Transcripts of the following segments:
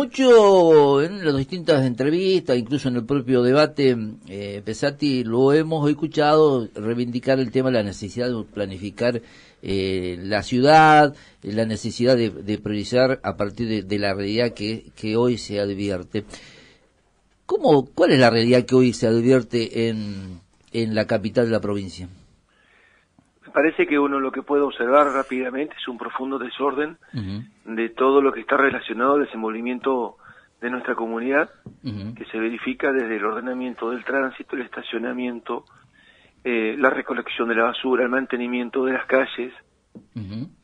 mucho en las distintas entrevistas, incluso en el propio debate, eh, Pesati, lo hemos escuchado reivindicar el tema de la necesidad de planificar eh, la ciudad, la necesidad de, priorizar a partir de, la realidad que, que, hoy se advierte. ¿Cómo, ¿Cuál es la realidad que hoy se advierte en, en la capital de la provincia? Parece que uno lo que puede observar rápidamente es un profundo desorden de todo lo que está relacionado al desenvolvimiento de nuestra comunidad, que se verifica desde el ordenamiento del tránsito, el estacionamiento, eh, la recolección de la basura, el mantenimiento de las calles,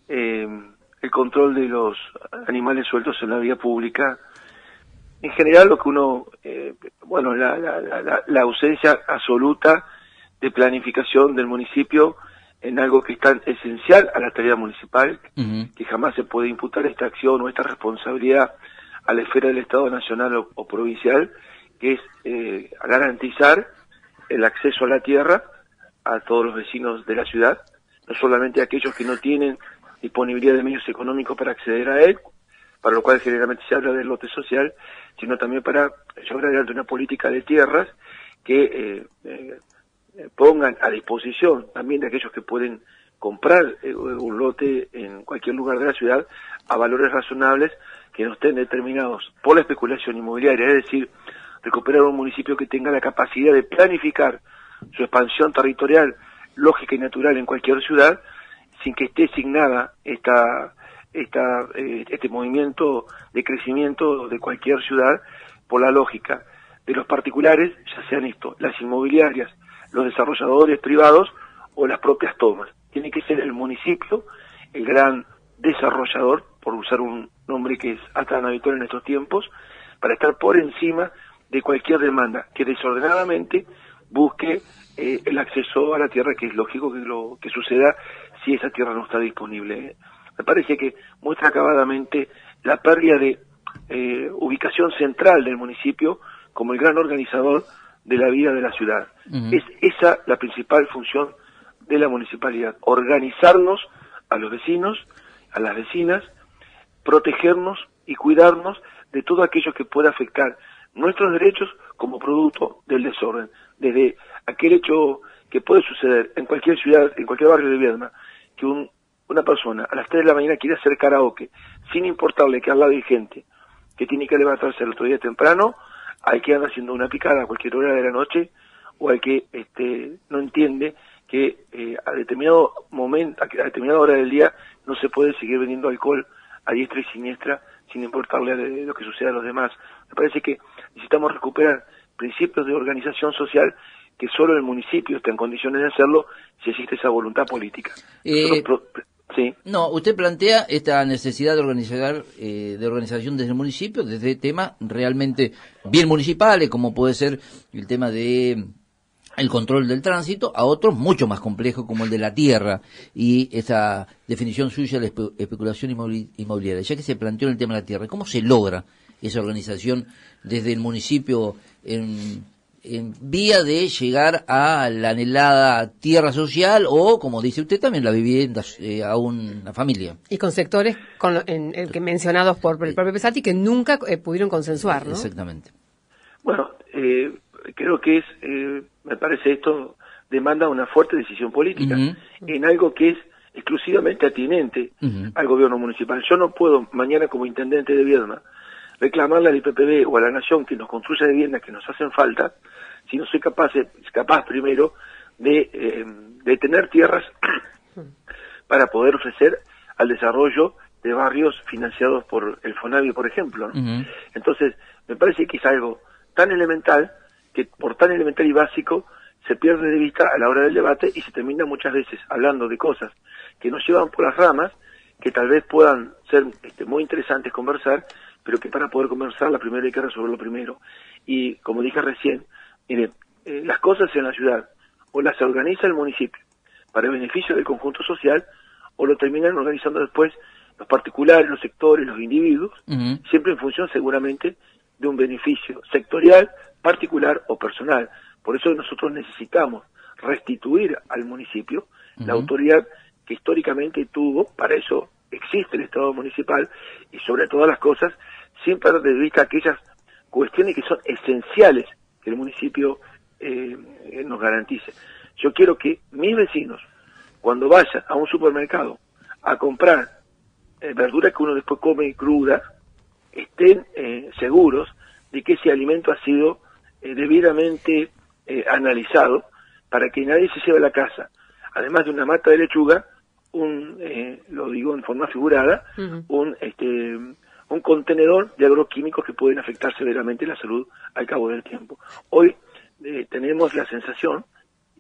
eh, el control de los animales sueltos en la vía pública. En general, lo que uno, eh, bueno, la, la ausencia absoluta de planificación del municipio en algo que es tan esencial a la tarea municipal, que jamás se puede imputar esta acción o esta responsabilidad a la esfera del Estado nacional o, provincial, que es eh, garantizar el acceso a la tierra a todos los vecinos de la ciudad, no solamente a aquellos que no tienen disponibilidad de medios económicos para acceder a él, para lo cual generalmente se habla del lote social, sino también para llevar adelante una política de tierras que eh, eh, eh, pongan a disposición también de aquellos que pueden comprar eh, un lote en cualquier lugar de la ciudad a valores razonables que no estén determinados por la especulación inmobiliaria, es decir, recuperar un municipio que tenga la capacidad de planificar su expansión territorial lógica y natural en cualquier ciudad sin que esté asignada esta, esta, eh, este movimiento de crecimiento de cualquier ciudad por la lógica de los particulares, ya sean esto, las inmobiliarias, los desarrolladores privados o las propias tomas. Tiene que ser el municipio el gran desarrollador, por usar un nombre que es hasta habitual en estos tiempos, para estar por encima de cualquier demanda que desordenadamente busque eh, el acceso a la tierra, que es lógico que lo que suceda si esa tierra no está disponible. Me parece que muestra acabadamente la pérdida de eh, ubicación central del municipio como el gran organizador de la vida de la ciudad. Es esa la principal función de la municipalidad, organizarnos a los vecinos, a las vecinas, protegernos y cuidarnos de todo aquello que pueda afectar nuestros derechos como producto del desorden, desde aquel hecho que puede suceder en cualquier ciudad, en cualquier barrio de Viedma, que una persona a las 3 de la mañana quiere hacer karaoke, sin importarle que al lado hay gente que tiene que levantarse el otro día temprano, hay que andar haciendo una picada a cualquier hora de la noche o hay que este, no entiende que eh, a determinado momento, a determinada hora del día no se puede seguir vendiendo alcohol a diestra y siniestra sin importarle lo que suceda a los demás. Me parece que necesitamos recuperar principios de organización social que solo el municipio está en condiciones de hacerlo si existe esa voluntad política. Eh, No, usted plantea esta necesidad de organizar, eh, de organización desde el municipio, desde temas realmente bien municipales, como puede ser el tema de el control del tránsito, a otros mucho más complejos como el de la tierra y esa definición suya de la especulación inmobiliaria. Ya que se planteó el tema de la tierra, ¿cómo se logra esa organización desde el municipio en en vía de llegar a la anhelada tierra social o, como dice usted, también la vivienda eh, a una familia. Y con sectores con en, que mencionados por el propio Pesati que nunca eh, pudieron consensuar, ¿no? Exactamente. Bueno, eh, creo que es, me parece esto demanda una fuerte decisión política en algo que es exclusivamente atinente al gobierno municipal. Yo no puedo mañana como intendente de Viedma reclamarle al IPPB o a la Nación que nos construya viviendas que nos hacen falta, si no soy capaz, capaz primero de, eh, de tener tierras para poder ofrecer al desarrollo de barrios financiados por el FONAVI, por ejemplo. Entonces, me parece que es algo tan elemental que por tan elemental y básico se pierde de vista a la hora del debate y se termina muchas veces hablando de cosas que nos llevan por las ramas, que tal vez puedan ser este, muy interesantes conversar, pero que para poder conversarla primero hay que resolver lo primero. Y como dije recién, mire, eh, las cosas en la ciudad o las organiza el municipio para el beneficio del conjunto social o lo terminan organizando después los particulares, los sectores, los individuos, siempre en función seguramente de un beneficio sectorial, particular o personal. Por eso nosotros necesitamos restituir al municipio la autoridad que históricamente tuvo, para eso existe el Estado municipal y sobre todas las cosas sin perder de vista aquellas cuestiones que son esenciales que el municipio eh, nos garantice. Yo quiero que mis vecinos, cuando vayan a un supermercado a comprar eh, verduras que uno después come cruda, estén eh, seguros de que ese alimento ha sido debidamente analizado para que nadie se lleve a la casa, además de una mata de lechuga, un, lo digo en forma figurada, un, este, un contenedor de agroquímicos que pueden afectar severamente la salud al cabo del tiempo. Hoy tenemos la sensación,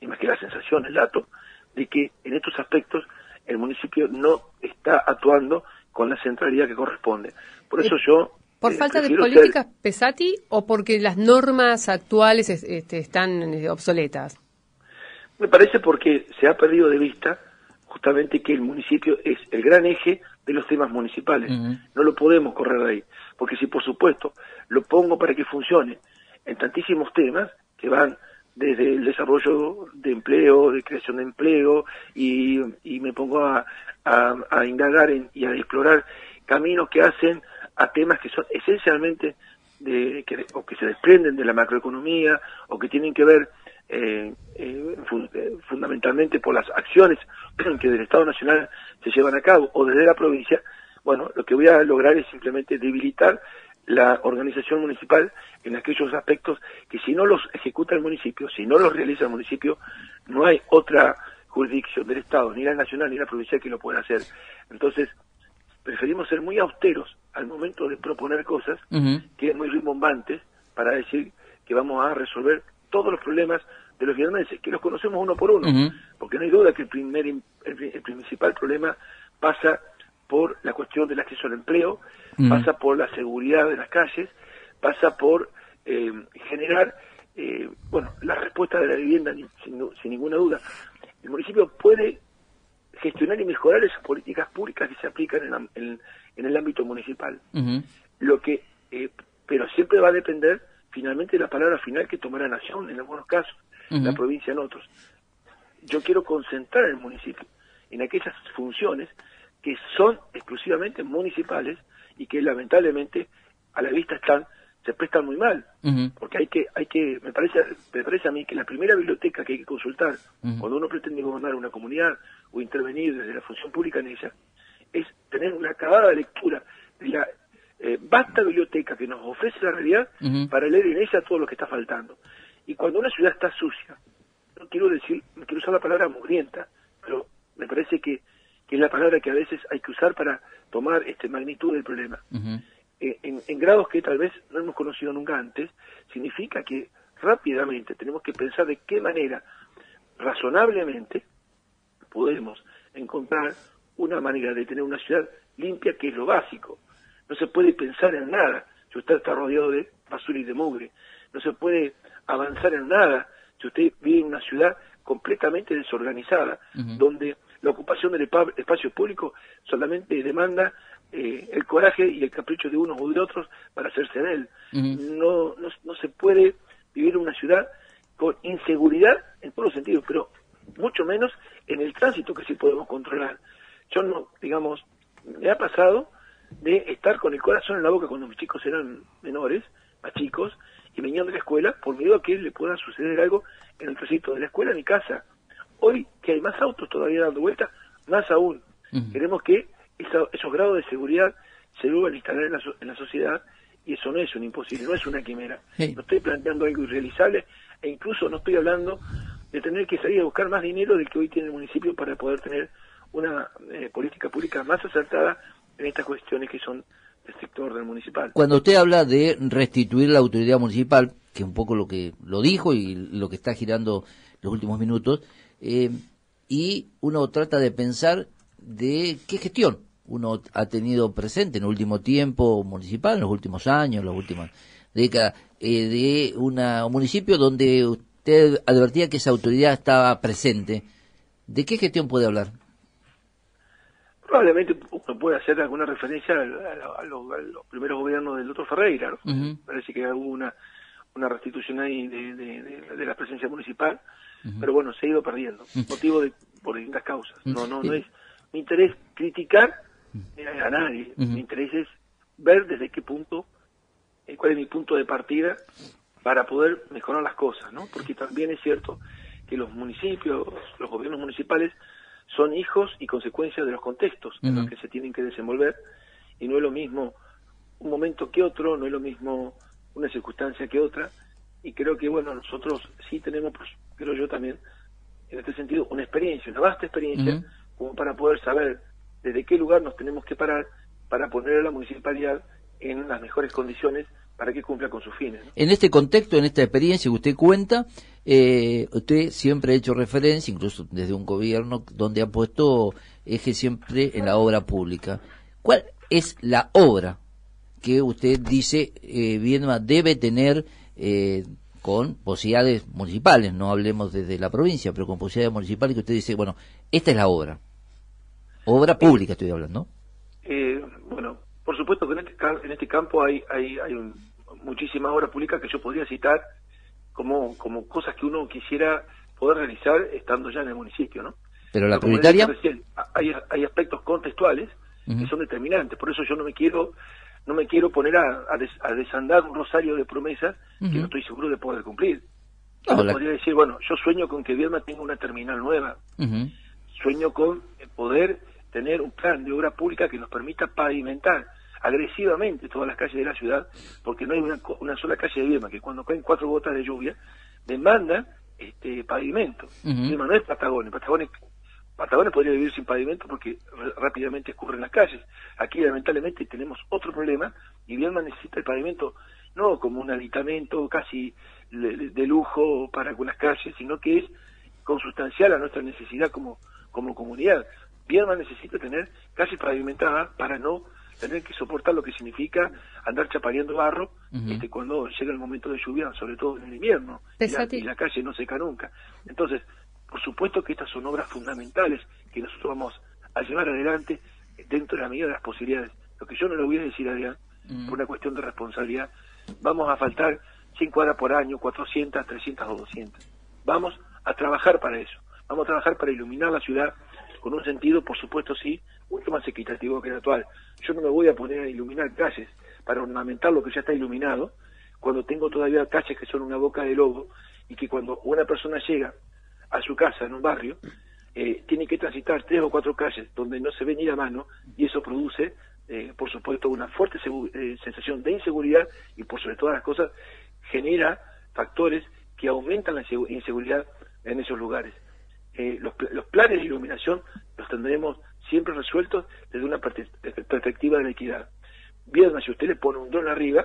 y más que la sensación, el dato, de que en estos aspectos el municipio no está actuando con la centralidad que corresponde. Por eso yo... ¿Por eh, falta de políticas Pesati o porque las normas actuales este, están eh, obsoletas? Me parece porque se ha perdido de vista justamente que el municipio es el gran eje de los temas municipales. No lo podemos correr de ahí. Porque si por supuesto lo pongo para que funcione en tantísimos temas que van desde el desarrollo de empleo, de creación de empleo, y, me pongo a, a, indagar y a explorar caminos que hacen a temas que son esencialmente de, que, o que se desprenden de la macroeconomía o que tienen que ver eh, eh, eh, fundamentalmente por las acciones que del Estado Nacional se llevan a cabo o desde la provincia, bueno, lo que voy a lograr es simplemente debilitar la organización municipal en aquellos aspectos que si no los ejecuta el municipio, si no los realiza el municipio, no hay otra jurisdicción del Estado, ni la nacional ni la provincial que lo pueda hacer. Entonces, preferimos ser muy austeros al momento de proponer cosas que es muy rimbombantes para decir que vamos a resolver todos los problemas de los vietnamenses, que los conocemos uno por uno, porque no hay duda que el, primer, el principal problema pasa por la cuestión del acceso al empleo, pasa por la seguridad de las calles, pasa por eh, generar, eh, bueno, la respuesta de la vivienda sin, ninguna duda. El municipio puede gestionar y mejorar esas políticas públicas que se aplican en, el ámbito municipal. Lo que, eh, pero siempre va a depender finalmente la palabra final que tomará la nación en algunos casos, la provincia en otros. Yo quiero concentrar el municipio en aquellas funciones que son exclusivamente municipales y que lamentablemente a la vista están se prestan muy mal. Porque hay que hay que me parece me parece a mí que la primera biblioteca que hay que consultar cuando uno pretende gobernar una comunidad o intervenir desde la función pública en ella es tener una acabada lectura vasta biblioteca que nos ofrece la realidad para leer en ella todo lo que está faltando y cuando una ciudad está sucia no quiero decir no quiero usar la palabra mugrienta pero me parece que que es la palabra que a veces hay que usar para tomar este magnitud del problema. Eh, en, grados que tal vez no hemos conocido nunca antes, significa que rápidamente tenemos que pensar de qué manera razonablemente podemos encontrar una manera de tener una ciudad limpia que es lo básico. No se puede pensar en nada si usted está rodeado de basura y de mugre. No se puede avanzar en nada si usted vive en una ciudad completamente desorganizada, donde la ocupación del espacio público solamente demanda eh, el coraje y el capricho de unos o de otros para hacerse de él. no, no, se puede vivir en una ciudad con inseguridad en todos los sentidos, pero mucho menos en el tránsito que sí podemos controlar. Yo no, digamos, me ha pasado de estar con el corazón en la boca cuando mis chicos eran menores, más chicos, y venían de la escuela por miedo a que le pueda suceder algo en el tránsito de la escuela a mi casa. Hoy que hay más autos todavía dando vuelta, más aún. Queremos que esos grados de seguridad se vuelvan a instalar en la, sociedad y eso no es un imposible, no es una quimera. No estoy planteando algo irrealizable e incluso no estoy hablando de tener que salir a buscar más dinero del que hoy tiene el municipio para poder tener una eh, política pública más acertada en estas cuestiones que son del sector del municipal. Cuando usted habla de restituir la autoridad municipal, que es un poco lo que lo dijo y lo que está girando los últimos minutos, eh, y uno trata de pensar de qué gestión uno ha tenido presente en el último tiempo municipal, en los últimos años, en las últimas décadas, eh, de una, un municipio donde usted advertía que esa autoridad estaba presente. ¿De qué gestión puede hablar? Probablemente uno puede hacer alguna referencia a, los, primeros gobiernos del doctor Ferreira. Parece que hubo una, una restitución ahí de la presencia municipal pero bueno, se ha ido perdiendo, motivo de, por distintas causas. No, no, no es mi interés criticar a nadie, mi interés es ver desde qué punto cuál es mi punto de partida para poder mejorar las cosas, ¿no? Porque también es cierto que los municipios, los gobiernos municipales son hijos y consecuencias de los contextos en los que se tienen que desenvolver. Y no es lo mismo un momento que otro, no es lo mismo una circunstancia que otra. Y creo que bueno, nosotros sí tenemos, pues, creo yo también, en este sentido, una experiencia, una vasta experiencia como para poder saber desde qué lugar nos tenemos que parar para poner a la municipalidad en las mejores condiciones para que cumpla con sus fines. En este contexto, en esta experiencia que usted cuenta, eh, usted siempre ha hecho referencia, incluso desde un gobierno, donde ha puesto eje siempre en la obra pública. ¿Cuál es la obra que usted dice eh, debe tener eh, con posibilidades municipales? No hablemos desde la provincia, pero con posibilidades municipales que usted dice, bueno, esta es la obra. Obra pública estoy hablando. Eh, bueno, por supuesto que en este, en este campo hay, hay, hay muchísimas obras públicas que yo podría citar como, como cosas que uno quisiera poder realizar estando ya en el municipio, ¿no? Pero la prioritaria... hay, hay aspectos contextuales que son determinantes, por eso yo no me quiero no me quiero poner a, a, desandar un rosario de promesas que no estoy seguro de poder cumplir. Yo podría decir, bueno, yo sueño con que Vierma tenga una terminal nueva, sueño con poder tener un plan de obra pública que nos permita pavimentar agresivamente todas las calles de la ciudad, porque no hay una, una sola calle de Viedma que cuando caen cuatro gotas de lluvia demanda este pavimento. Uh no es Patagones, Patagones, Patagones podría vivir sin pavimento porque rápidamente escurren las calles. Aquí lamentablemente tenemos otro problema y Viedma necesita el pavimento no como un aditamento casi de lujo para algunas calles, sino que es consustancial a nuestra necesidad como, como comunidad. Viedma necesita tener calles pavimentadas para no tener que soportar lo que significa andar chapareando barro este, cuando llega el momento de lluvia, sobre todo en el invierno, y la, calle no seca nunca. Entonces, por supuesto que estas son obras fundamentales que nosotros vamos a llevar adelante dentro de la medida de las posibilidades. Lo que yo no le voy a decir, Adrián, por una cuestión de responsabilidad, vamos a faltar 100 cuadras por año, 400, 300 o 200. Vamos a trabajar para eso. Vamos a trabajar para iluminar la ciudad con un sentido, por supuesto, sí, mucho más equitativo que el actual. Yo no me voy a poner a iluminar calles para ornamentar lo que ya está iluminado, cuando tengo todavía calles que son una boca de lobo y que cuando una persona llega a su casa en un barrio, eh, tiene que transitar tres o cuatro calles donde no se ve ni la mano y eso produce, eh, por supuesto, una fuerte eh, sensación de inseguridad y por sobre todas las cosas genera factores que aumentan la inseguridad en esos lugares. los, los planes de iluminación los tendremos siempre resueltos desde una perspectiva de la equidad. Bien, si usted le pone un dron arriba,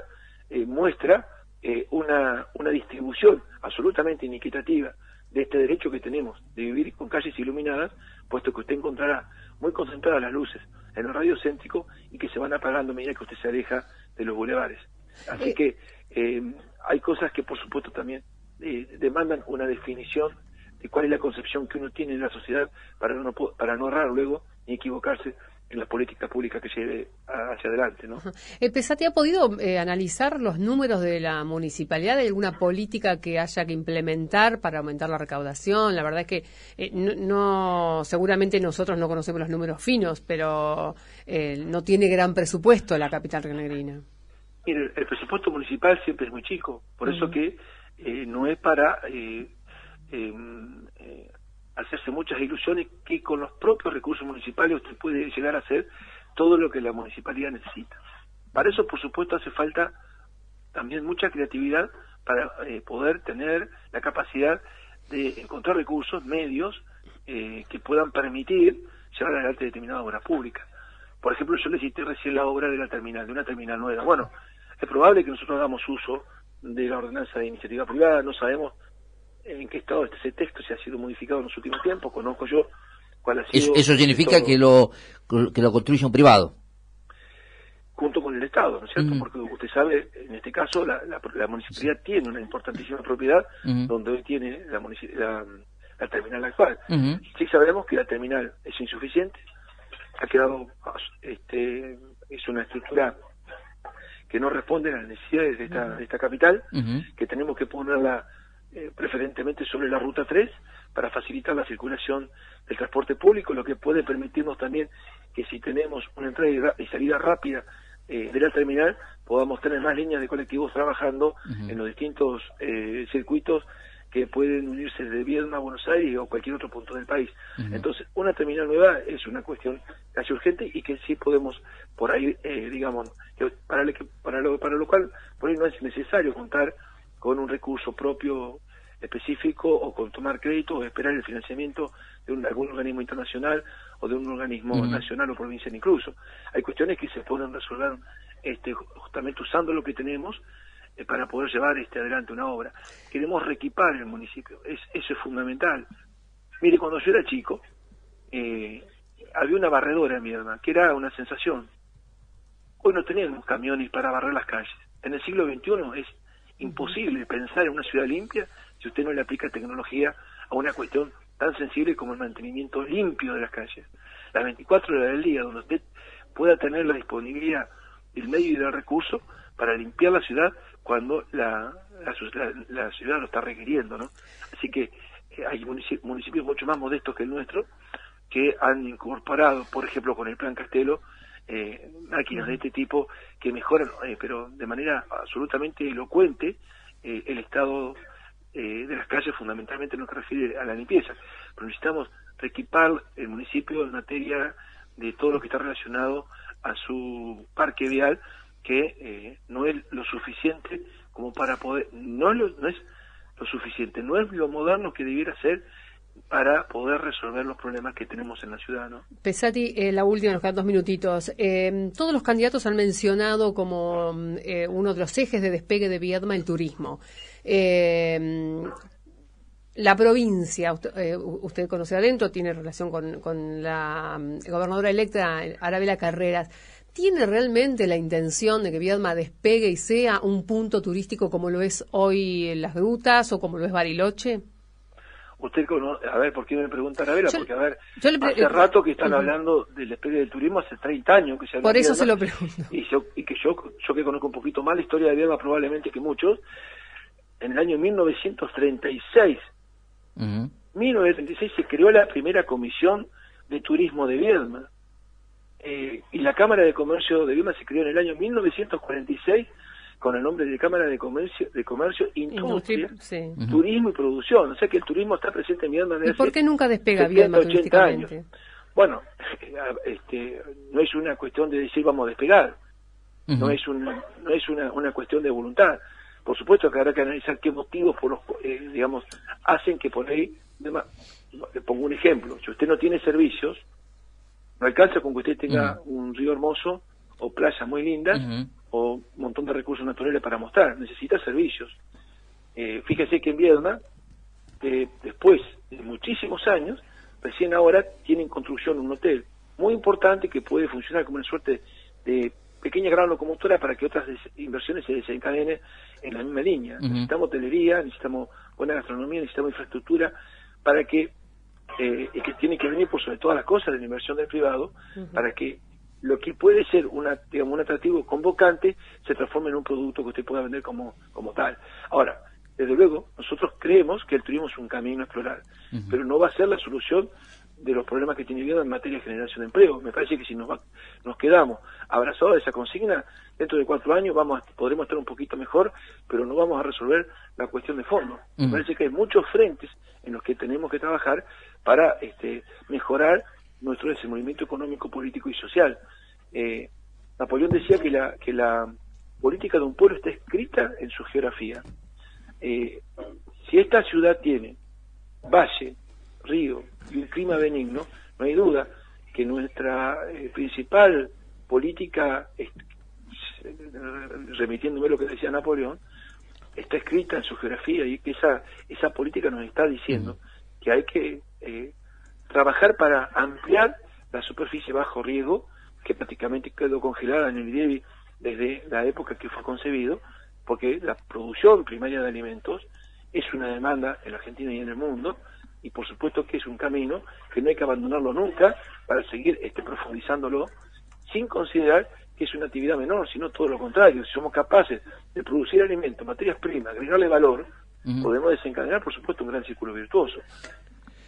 eh, muestra eh, una, una distribución absolutamente inequitativa de este derecho que tenemos de vivir con calles iluminadas, puesto que usted encontrará muy concentradas las luces en el radio céntrico y que se van apagando a medida que usted se aleja de los bulevares. Así que eh, hay cosas que por supuesto también demandan una definición de cuál es la concepción que uno tiene de la sociedad para no, para no errar luego ni equivocarse en la política pública que lleve hacia adelante. ¿no? ¿El PESATI ha podido eh, analizar los números de la municipalidad? ¿Hay alguna política que haya que implementar para aumentar la recaudación? La verdad es que eh, no, seguramente nosotros no conocemos los números finos, pero eh, no tiene gran presupuesto la capital renegrina. Mire, el presupuesto municipal siempre es muy chico, por eso que no es para Em, eh, hacerse muchas ilusiones que con los propios recursos municipales usted puede llegar a hacer todo lo que la municipalidad necesita. Para eso, por supuesto, hace falta también mucha creatividad para eh, poder tener la capacidad de encontrar recursos, medios, eh, que puedan permitir llevar adelante determinada obra pública. Por ejemplo, yo le cité recién la obra de la terminal, de una terminal nueva. Bueno, es probable que nosotros hagamos uso de la ordenanza de iniciativa privada, no sabemos en qué estado está ese texto, si ha sido modificado en los últimos tiempos, conozco yo cuál ha sido... Eso, significa que lo, que lo construye un privado. Junto con el Estado, ¿no es cierto? Porque usted sabe, en este caso, la, la, municipalidad tiene una importantísima propiedad donde hoy tiene la, la, terminal actual. Sí sabemos que la terminal es insuficiente, ha quedado, este, es una estructura que no responde a las necesidades de esta, de esta capital, que tenemos que ponerla eh, preferentemente sobre la ruta 3 para facilitar la circulación del transporte público, lo que puede permitirnos también que si tenemos una entrada y salida rápida eh, de la terminal, podamos tener más líneas de colectivos trabajando en los distintos eh, circuitos que pueden unirse de Viedma a Buenos Aires o cualquier otro punto del país. Entonces, una terminal nueva es una cuestión casi urgente y que sí podemos por ahí, eh, digamos, para, para, lo, para lo cual por ahí no es necesario contar con un recurso propio específico o con tomar crédito o esperar el financiamiento de un, algún organismo internacional o de un organismo nacional o provincial incluso. Hay cuestiones que se pueden resolver este, justamente usando lo que tenemos eh, para poder llevar este adelante una obra. Queremos reequipar el municipio, es, eso es fundamental. Mire, cuando yo era chico, eh, había una barredora en mi alma, que era una sensación. Hoy no tenemos camiones para barrer las calles. En el siglo XXI es imposible pensar en una ciudad limpia si usted no le aplica tecnología a una cuestión tan sensible como el mantenimiento limpio de las calles. Las 24 horas del día, donde usted pueda tener la disponibilidad del medio y del recurso para limpiar la ciudad cuando la, la, ciudad lo está requiriendo, ¿no? Así que eh, hay municipios, mucho más modestos que el nuestro que han incorporado, por ejemplo, con el Plan Castelo, eh, máquinas de este tipo que mejoran, eh, pero de manera absolutamente elocuente, el estado de las calles, fundamentalmente no se refiere a la limpieza, pero necesitamos reequipar el municipio en materia de todo lo que está relacionado a su parque vial que eh, no es lo suficiente como para poder, no, no es lo suficiente, no es lo moderno que debiera ser para poder resolver los problemas que tenemos en la ciudad. ¿no? Pesati, eh, la última, nos quedan dos minutitos. Eh, todos los candidatos han mencionado como uno de los ejes de despegue de Viedma el turismo. la provincia, usted, usted, conoce adentro, tiene relación con, con la gobernadora electa Arabela Carreras. ¿Tiene realmente la intención de que Viedma despegue y sea un punto turístico como lo es hoy las grutas o como lo es Bariloche? Usted conoce, a ver, ¿por qué me pregunta Arabela? Porque, a ver, hace rato que están hablando del despegue del turismo, hace 30 años que se Por eso se lo pregunto. Y, yo, y que yo, yo que conozco un poquito más la historia de Viedma, probablemente que muchos, en el año 1936, 1936 se creó la primera comisión de turismo de Viedma eh, y la Cámara de Comercio de Viedma se creó en el año 1946 con el nombre de Cámara de Comercio, de Comercio Industria, Turismo y Producción. O sea que el turismo está presente en Viedma desde ¿Y por qué nunca despega Viedma 80 años. Bueno, este, no es una cuestión de decir vamos a despegar, no es una, no es una, una cuestión de voluntad. Por supuesto que habrá que analizar qué motivos, por los, eh, digamos, hacen que por ahí, le pongo un ejemplo, si usted no tiene servicios, no alcanza con que usted tenga un río hermoso o playas muy lindas o un montón de recursos naturales para mostrar. Necesita servicios. Eh, fíjese que en Viedma, eh, después de muchísimos años, recién ahora tienen construcción un hotel muy importante que puede funcionar como una suerte de pequeña gran locomotora para que otras inversiones se desencadenen en la misma línea. Necesitamos hotelería, necesitamos buena gastronomía, necesitamos infraestructura para que eh, y que tiene que venir por sobre todas las cosas de la inversión del privado para que lo que puede ser una, digamos, un atractivo convocante se transforme en un producto que usted pueda vender como, como tal. Ahora, desde luego, nosotros creemos que el turismo es un camino a explorar, pero no va a ser la solución de los problemas que tiene vida en materia de generación de empleo. Me parece que si nos, nos quedamos abrazados a esa consigna, dentro de cuatro años vamos podremos estar un poquito mejor, pero no vamos a resolver la cuestión de fondo. Me parece que hay muchos frentes en los que tenemos que trabajar para este, mejorar nuestro desenvolvimiento económico, político y social. Eh, Napoleón decía que la, que la política de un pueblo está escrita en su geografía. Eh, si esta ciudad tiene valle, río y un clima benigno, no hay duda que nuestra eh, principal política, remitiéndome a lo que decía Napoleón, está escrita en su geografía y que esa, esa política nos está diciendo que hay que eh, trabajar para ampliar la superficie bajo riesgo, que prácticamente quedó congelada en el IDEBI desde la época que fue concebido, porque la producción primaria de alimentos es una demanda en la Argentina y en el mundo, y por supuesto que es un camino que no hay que abandonarlo nunca para seguir este, profundizándolo, sin considerar que es una actividad menor, sino todo lo contrario. Si somos capaces de producir alimentos, materias primas, agregarle valor, podemos desencadenar, por supuesto, un gran círculo virtuoso.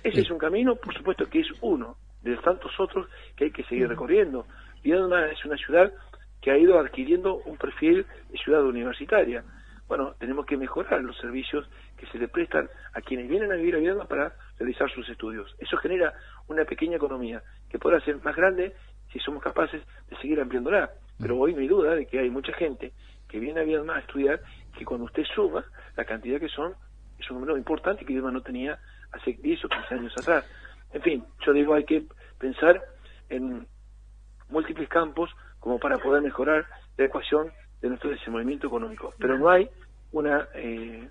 Ese es un camino, por supuesto que es uno de tantos otros que hay que seguir recorriendo. Viedma es una ciudad que ha ido adquiriendo un perfil de ciudad universitaria. Bueno, tenemos que mejorar los servicios que se le prestan a quienes vienen a vivir a Viedma para realizar sus estudios. Eso genera una pequeña economía que podrá ser más grande si somos capaces de seguir ampliándola. Pero hoy no hay duda de que hay mucha gente que viene a Viedma a estudiar que cuando usted suma la cantidad que son, es un número importante que Viedma no tenía hace 10 o 15 años atrás. En fin, yo digo, hay que pensar en múltiples campos como para poder mejorar la ecuación de nuestro desenvolvimiento económico. Pero no hay una eh,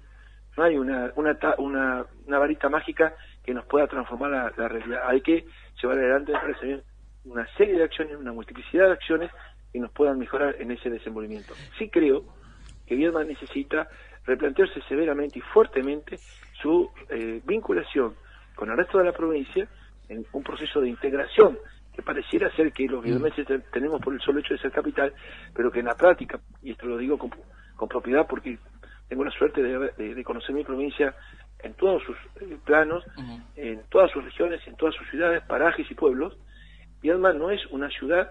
no hay una, una, una, varita mágica que nos pueda transformar la, realidad. Hay que llevar adelante una serie de acciones, una multiplicidad de acciones que nos puedan mejorar en ese desenvolvimiento. Sí creo que Viedma necesita replantearse severamente y fuertemente su eh, vinculación con el resto de la provincia en un proceso de integración que pareciera ser que los vietnamitas mm. tenemos por el solo hecho de ser capital, pero que en la práctica, y esto lo digo con, propiedad porque tengo la suerte de, conocer mi provincia en todos sus eh, planos, en todas sus regiones, en todas sus ciudades, parajes y pueblos, Viedma no es una ciudad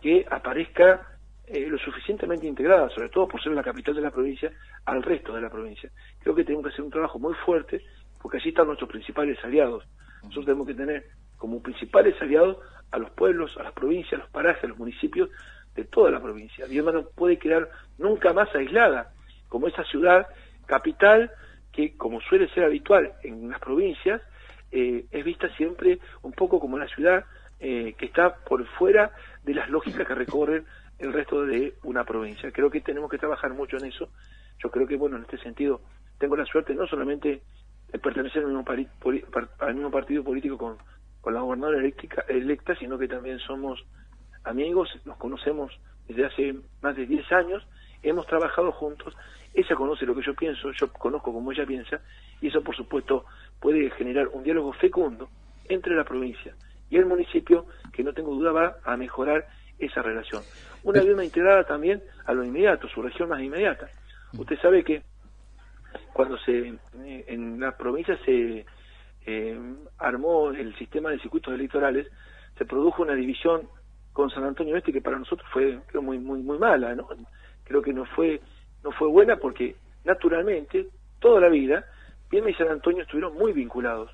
que aparezca eh, lo suficientemente integrada, sobre todo por ser la capital de la provincia, al resto de la provincia. Creo que tenemos que hacer un trabajo muy fuerte, porque allí están nuestros principales aliados. Nosotros tenemos que tener como principales aliados a los pueblos, a las provincias, a los parajes, a los municipios de toda la provincia. Viedma no puede quedar nunca más aislada como esa ciudad capital que, como suele ser habitual en las provincias, eh, es vista siempre un poco como la ciudad eh, que está por fuera de las lógicas que recorren el resto de una provincia. Creo que tenemos que trabajar mucho en eso. Yo creo que, bueno, en este sentido, tengo la suerte no solamente de pertenecer al mismo, al mismo partido político con, con la gobernadora electa, sino que también somos amigos, nos conocemos desde hace más de 10 años, hemos trabajado juntos, ella conoce lo que yo pienso, yo conozco como ella piensa, y eso por supuesto puede generar un diálogo fecundo entre la provincia y el municipio que no tengo duda va a mejorar esa relación. Una vivienda integrada también a lo inmediato, su región más inmediata. Usted sabe que cuando se eh, en la provincia se eh, armó el sistema de circuitos electorales, se produjo una división con San Antonio Este que para nosotros fue muy muy muy mala, ¿no? Creo que no fue no fue buena porque naturalmente toda la vida Viena y San Antonio estuvieron muy vinculados.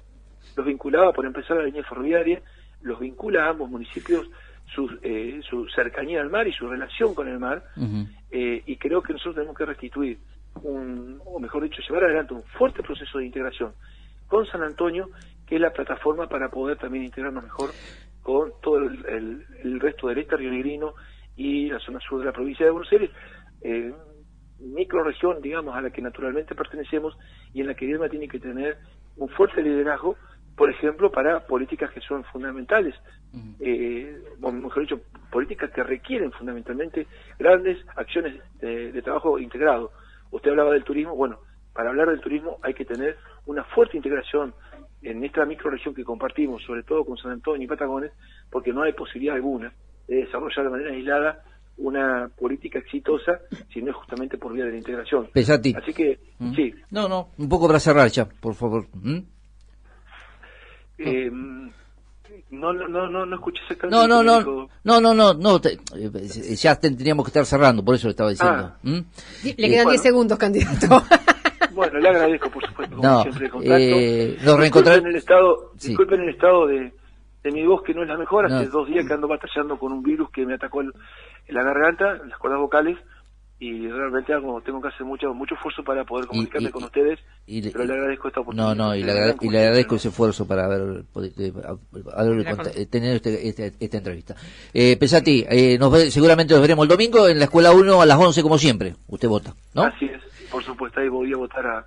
Los vinculaba por empezar la línea ferroviaria, los vincula a ambos municipios su, eh, su cercanía al mar y su relación con el mar, eh, y creo que nosotros tenemos que restituir un, o mejor dicho, llevar adelante un fuerte proceso de integración con San Antonio, que es la plataforma para poder también integrarnos mejor con todo el, resto del este rionegrino y la zona sur de la provincia de Buenos Aires, eh, microregión, digamos, a la que naturalmente pertenecemos y en la que Irma tiene que tener un fuerte liderazgo, por ejemplo, para políticas que son fundamentales, eh, o mejor dicho, políticas que requieren fundamentalmente grandes acciones de, de trabajo integrado. Usted hablaba del turismo, bueno, para hablar del turismo hay que tener una fuerte integración en esta microregión que compartimos, sobre todo con San Antonio y Patagones, porque no hay posibilidad alguna de desarrollar de manera aislada una política exitosa si no es justamente por vía de la integración. Pesati. Así que, ¿Mm? sí. No, no, un poco para cerrar ya, por favor. ¿Mm? Eh, no, no, no, no escuché ese No, no, no, no, no, no, no, eh, ya tendríamos que estar cerrando, por eso lo estaba diciendo. Ah. ¿Mm? Le quedan 10 segundos, candidato. Bueno, le agradezco, por supuesto, como siempre, el contacto. Eh, nos disculpen el estado, disculpen el estado de, de, mi voz que no es la mejor. Hace dos días que ando batallando con un virus que me atacó en, la garganta, en las cuerdas vocales, y realmente tengo que hacer mucho mucho esfuerzo para poder comunicarme con ustedes pero le agradezco esta oportunidad no no y le, agradezco ese esfuerzo para haber, tener este, este, esta entrevista eh, Pesati eh, nos seguramente nos veremos el domingo en la escuela 1 a las 11 como siempre usted vota ¿no? así es por supuesto, ahí voy a votar a,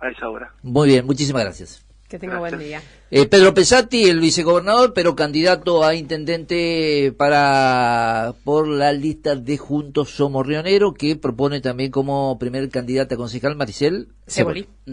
a esa hora. Muy bien, muchísimas gracias. Que tenga buen día. Eh, Pedro Pesati, el vicegobernador, pero candidato a intendente para por la lista de Juntos Somos Rionero, que propone también como primer candidata concejal Maricel Ceboli. Mm.